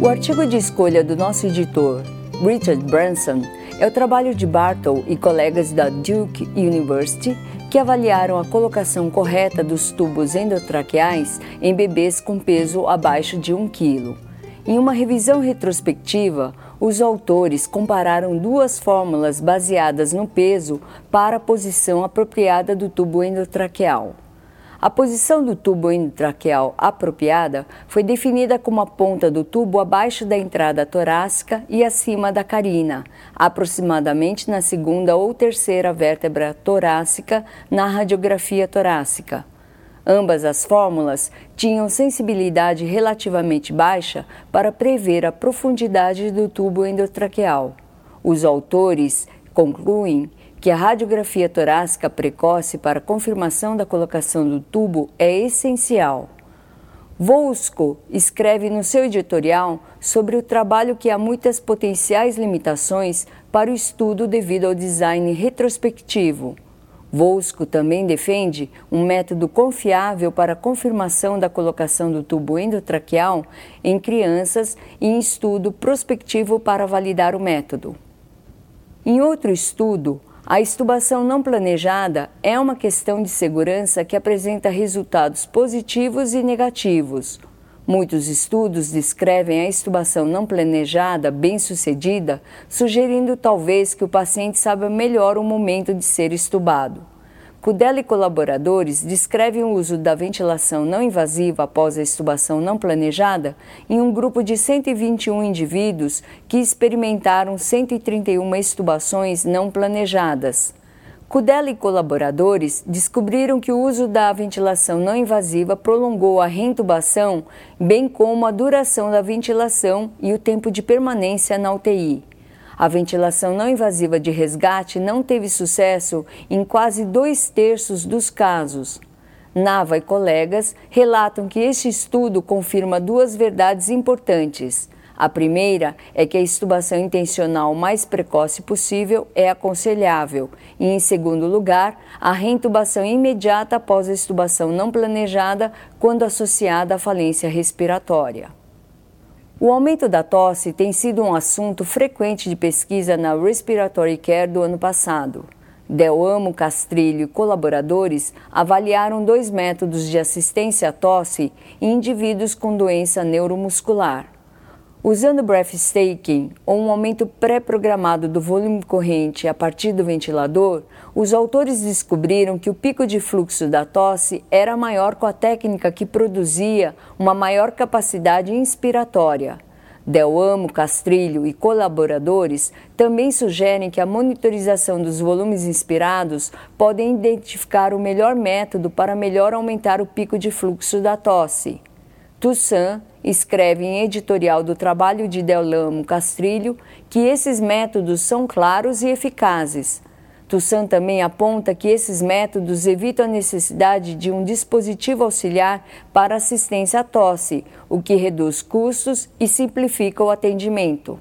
O artigo de escolha do nosso editor, Richard Branson, é o trabalho de Bartle e colegas da Duke University que avaliaram a colocação correta dos tubos endotraqueais em bebês com peso abaixo de 1 kg. Em uma revisão retrospectiva, os autores compararam duas fórmulas baseadas no peso para a posição apropriada do tubo endotraqueal. A posição do tubo endotraqueal apropriada foi definida como a ponta do tubo abaixo da entrada torácica e acima da carina, aproximadamente na segunda ou terceira vértebra torácica na radiografia torácica. Ambas as fórmulas tinham sensibilidade relativamente baixa para prever a profundidade do tubo endotraqueal. Os autores concluem que a radiografia torácica precoce para confirmação da colocação do tubo é essencial. Volsco escreve no seu editorial sobre o trabalho que há muitas potenciais limitações para o estudo devido ao design retrospectivo. Volsco também defende um método confiável para a confirmação da colocação do tubo endotraqueal em crianças e em estudo prospectivo para validar o método. Em outro estudo, a estubação não planejada é uma questão de segurança que apresenta resultados positivos e negativos. Muitos estudos descrevem a estubação não planejada bem-sucedida, sugerindo talvez que o paciente saiba melhor o momento de ser estubado. Cudella e colaboradores descrevem o uso da ventilação não invasiva após a estubação não planejada em um grupo de 121 indivíduos que experimentaram 131 estubações não planejadas. Cudella e colaboradores descobriram que o uso da ventilação não invasiva prolongou a reintubação, bem como a duração da ventilação e o tempo de permanência na UTI. A ventilação não invasiva de resgate não teve sucesso em quase dois terços dos casos. Nava e colegas relatam que este estudo confirma duas verdades importantes. A primeira é que a estubação intencional mais precoce possível é aconselhável, e, em segundo lugar, a reintubação imediata após a estubação não planejada quando associada à falência respiratória. O aumento da tosse tem sido um assunto frequente de pesquisa na Respiratory Care do ano passado. Delamo Castrilho e colaboradores avaliaram dois métodos de assistência à tosse em indivíduos com doença neuromuscular. Usando breathtaking ou um aumento pré-programado do volume corrente a partir do ventilador, os autores descobriram que o pico de fluxo da tosse era maior com a técnica que produzia uma maior capacidade inspiratória. Delamo, Castrilho e colaboradores também sugerem que a monitorização dos volumes inspirados podem identificar o melhor método para melhor aumentar o pico de fluxo da tosse. Toussaint escreve em editorial do trabalho de Delamo Castrilho que esses métodos são claros e eficazes. Toussaint também aponta que esses métodos evitam a necessidade de um dispositivo auxiliar para assistência à tosse, o que reduz custos e simplifica o atendimento.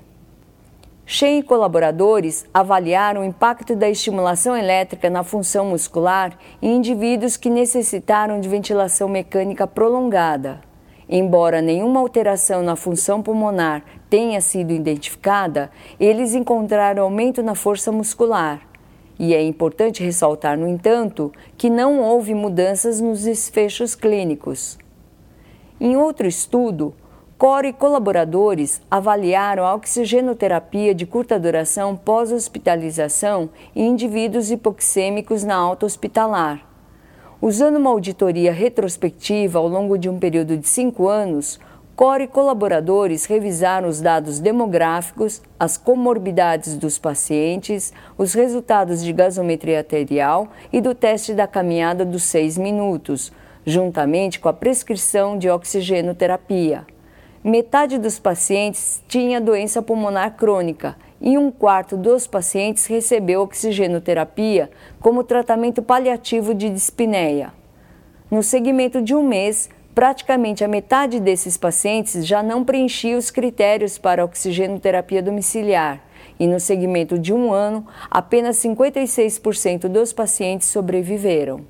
Shen e colaboradores avaliaram o impacto da estimulação elétrica na função muscular em indivíduos que necessitaram de ventilação mecânica prolongada. Embora nenhuma alteração na função pulmonar tenha sido identificada, eles encontraram aumento na força muscular. E é importante ressaltar, no entanto, que não houve mudanças nos desfechos clínicos. Em outro estudo, Core e colaboradores avaliaram a oxigenoterapia de curta duração pós-hospitalização em indivíduos hipoxêmicos na alta hospitalar. Usando uma auditoria retrospectiva ao longo de um período de cinco anos, Core colaboradores revisaram os dados demográficos, as comorbidades dos pacientes, os resultados de gasometria arterial e do teste da caminhada dos seis minutos, juntamente com a prescrição de oxigenoterapia. Metade dos pacientes tinha doença pulmonar crônica e um quarto dos pacientes recebeu oxigenoterapia como tratamento paliativo de dispneia. No segmento de um mês, praticamente a metade desses pacientes já não preenchia os critérios para oxigenoterapia domiciliar, e no segmento de um ano, apenas 56% dos pacientes sobreviveram.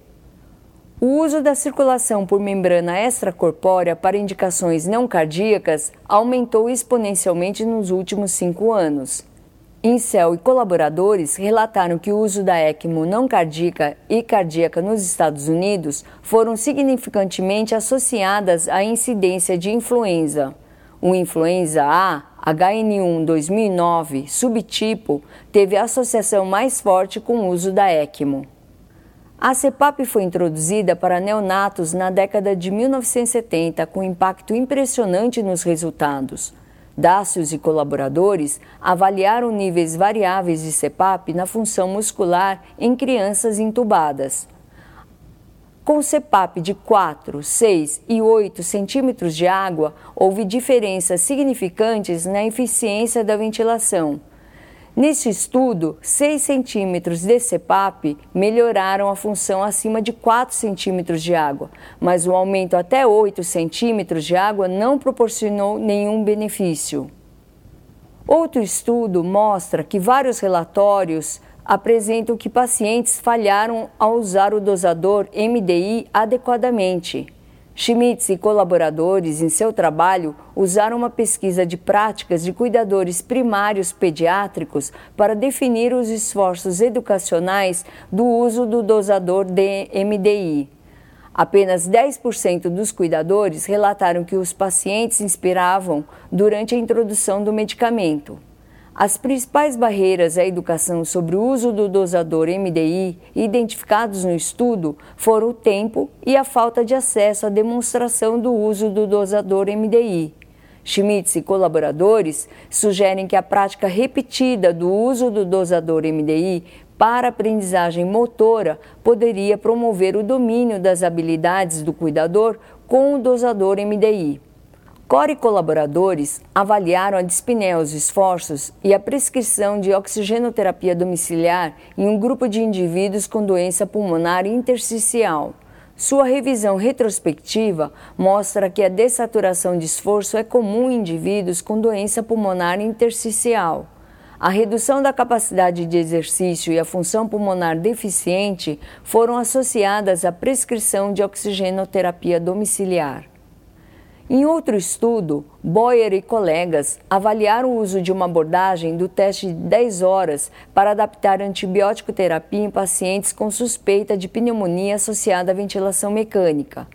O uso da circulação por membrana extracorpórea para indicações não cardíacas aumentou exponencialmente nos últimos cinco anos. Incel e colaboradores relataram que o uso da ECMO não cardíaca e cardíaca nos Estados Unidos foram significantemente associadas à incidência de influenza. O influenza A, HN1 2009, subtipo, teve associação mais forte com o uso da ECMO. A CEPAP foi introduzida para neonatos na década de 1970 com impacto impressionante nos resultados. Dácios e colaboradores avaliaram níveis variáveis de CPAP na função muscular em crianças intubadas. Com CPAP de 4, 6 e 8 centímetros de água, houve diferenças significantes na eficiência da ventilação. Neste estudo, 6 centímetros de CPAP melhoraram a função acima de 4 centímetros de água, mas o aumento até 8 centímetros de água não proporcionou nenhum benefício. Outro estudo mostra que vários relatórios apresentam que pacientes falharam ao usar o dosador MDI adequadamente. Schmitz e colaboradores, em seu trabalho, usaram uma pesquisa de práticas de cuidadores primários pediátricos para definir os esforços educacionais do uso do dosador de MDI. Apenas 10% dos cuidadores relataram que os pacientes inspiravam durante a introdução do medicamento. As principais barreiras à educação sobre o uso do dosador MDI identificados no estudo foram o tempo e a falta de acesso à demonstração do uso do dosador MDI. Schmitz e colaboradores sugerem que a prática repetida do uso do dosador MDI para aprendizagem motora poderia promover o domínio das habilidades do cuidador com o dosador MDI. Core colaboradores avaliaram a dispneia aos esforços e a prescrição de oxigenoterapia domiciliar em um grupo de indivíduos com doença pulmonar intersticial. Sua revisão retrospectiva mostra que a dessaturação de esforço é comum em indivíduos com doença pulmonar intersticial. A redução da capacidade de exercício e a função pulmonar deficiente foram associadas à prescrição de oxigenoterapia domiciliar. Em outro estudo, Boyer e colegas avaliaram o uso de uma abordagem do teste de 10 horas para adaptar antibiótico terapia em pacientes com suspeita de pneumonia associada à ventilação mecânica.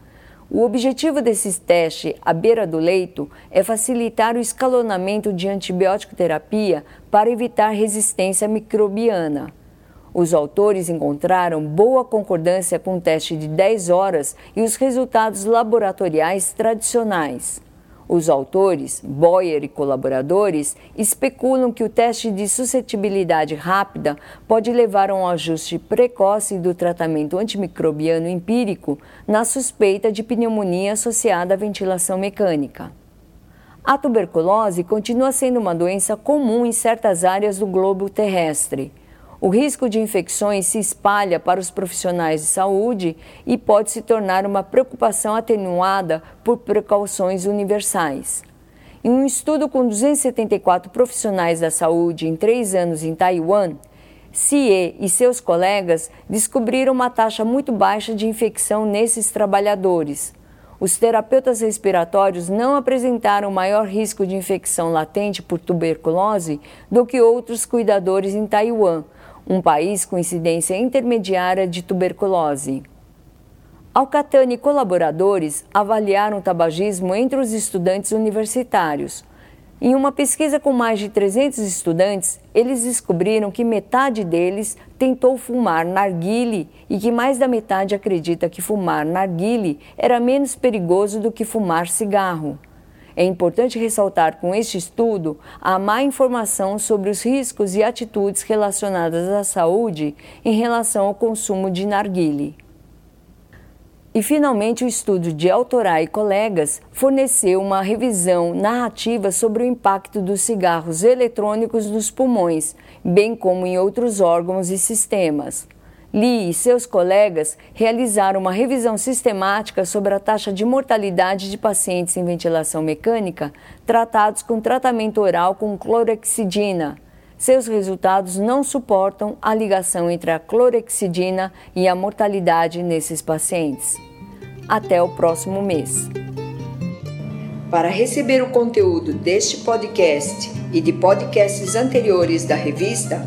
O objetivo desse teste à beira do leito é facilitar o escalonamento de antibiótico terapia para evitar resistência microbiana. Os autores encontraram boa concordância com o teste de 10 horas e os resultados laboratoriais tradicionais. Os autores, Boyer e colaboradores, especulam que o teste de suscetibilidade rápida pode levar a um ajuste precoce do tratamento antimicrobiano empírico na suspeita de pneumonia associada à ventilação mecânica. A tuberculose continua sendo uma doença comum em certas áreas do globo terrestre. O risco de infecções se espalha para os profissionais de saúde e pode se tornar uma preocupação atenuada por precauções universais. Em um estudo com 274 profissionais da saúde em três anos em Taiwan, CIE e seus colegas descobriram uma taxa muito baixa de infecção nesses trabalhadores. Os terapeutas respiratórios não apresentaram maior risco de infecção latente por tuberculose do que outros cuidadores em Taiwan, um país com incidência intermediária de tuberculose. Alcatani e colaboradores avaliaram o tabagismo entre os estudantes universitários. Em uma pesquisa com mais de 300 estudantes, eles descobriram que metade deles tentou fumar narguile e que mais da metade acredita que fumar narguile era menos perigoso do que fumar cigarro. É importante ressaltar com este estudo a má informação sobre os riscos e atitudes relacionadas à saúde em relação ao consumo de narguile. E finalmente, o estudo de Autorai e colegas forneceu uma revisão narrativa sobre o impacto dos cigarros eletrônicos nos pulmões, bem como em outros órgãos e sistemas. Lee e seus colegas realizaram uma revisão sistemática sobre a taxa de mortalidade de pacientes em ventilação mecânica tratados com tratamento oral com clorexidina. seus resultados não suportam a ligação entre a clorexidina e a mortalidade nesses pacientes. Até o próximo mês. Para receber o conteúdo deste podcast e de podcasts anteriores da revista,